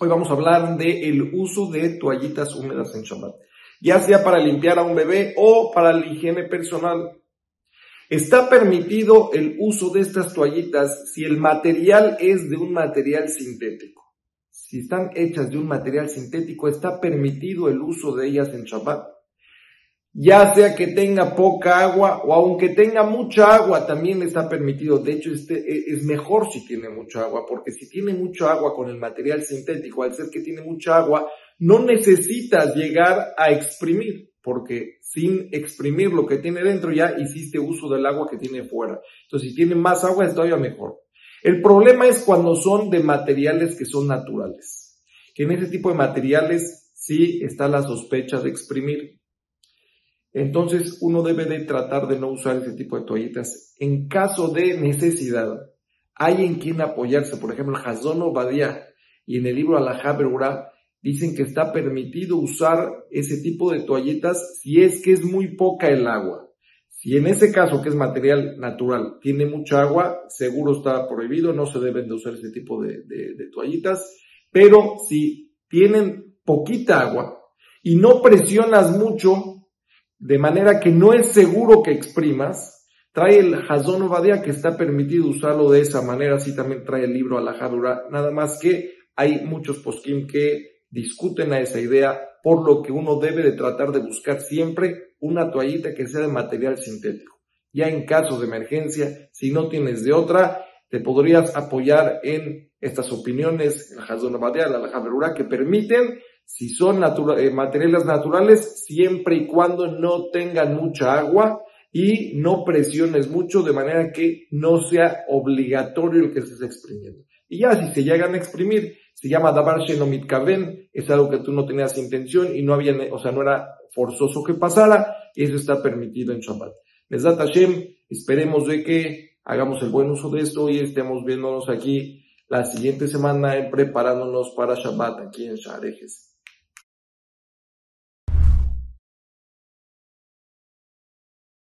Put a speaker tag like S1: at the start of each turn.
S1: Hoy vamos a hablar de el uso de toallitas húmedas en Shabbat, ya sea para limpiar a un bebé o para la higiene personal. Está permitido el uso de estas toallitas si el material es de un material sintético. Si están hechas de un material sintético, está permitido el uso de ellas en Shabbat ya sea que tenga poca agua o aunque tenga mucha agua, también está permitido. De hecho, este e, es mejor si tiene mucha agua, porque si tiene mucha agua con el material sintético, al ser que tiene mucha agua, no necesitas llegar a exprimir, porque sin exprimir lo que tiene dentro ya hiciste uso del agua que tiene fuera. Entonces, si tiene más agua, es todavía mejor. El problema es cuando son de materiales que son naturales. Que en ese tipo de materiales sí está la sospecha de exprimir. Entonces uno debe de tratar de no usar ese tipo de toallitas. En caso de necesidad, hay en quien apoyarse. Por ejemplo, el Hazón y en el libro Alajá dicen que está permitido usar ese tipo de toallitas si es que es muy poca el agua. Si en ese caso, que es material natural, tiene mucha agua, seguro está prohibido, no se deben de usar ese tipo de toallitas. Pero si tienen poquita agua y no presionas mucho, de manera que no es seguro que exprimas, trae el Hazón Ovadia que está permitido usarlo de esa manera, así también trae el libro Alajadura, nada más que hay muchos poskim que discuten a esa idea, por lo que uno debe de tratar de buscar siempre una toallita que sea de material sintético. Ya en caso de emergencia, si no tienes de otra, te podrías apoyar en estas opiniones, el Hazón Ovadia, la Alajadura, que permiten si son eh, materiales naturales, siempre y cuando no tengan mucha agua y no presiones mucho de manera que no sea obligatorio el que se esté exprimiendo. Y ya si se llegan a exprimir, se llama davar shenomit kaven, es algo que tú no tenías intención y no había, o sea, no era forzoso que pasara, y eso está permitido en Shabbat. Mesdat Hashem, esperemos de que hagamos el buen uso de esto y estemos viéndonos aquí la siguiente semana preparándonos para Shabbat aquí en Sharejes.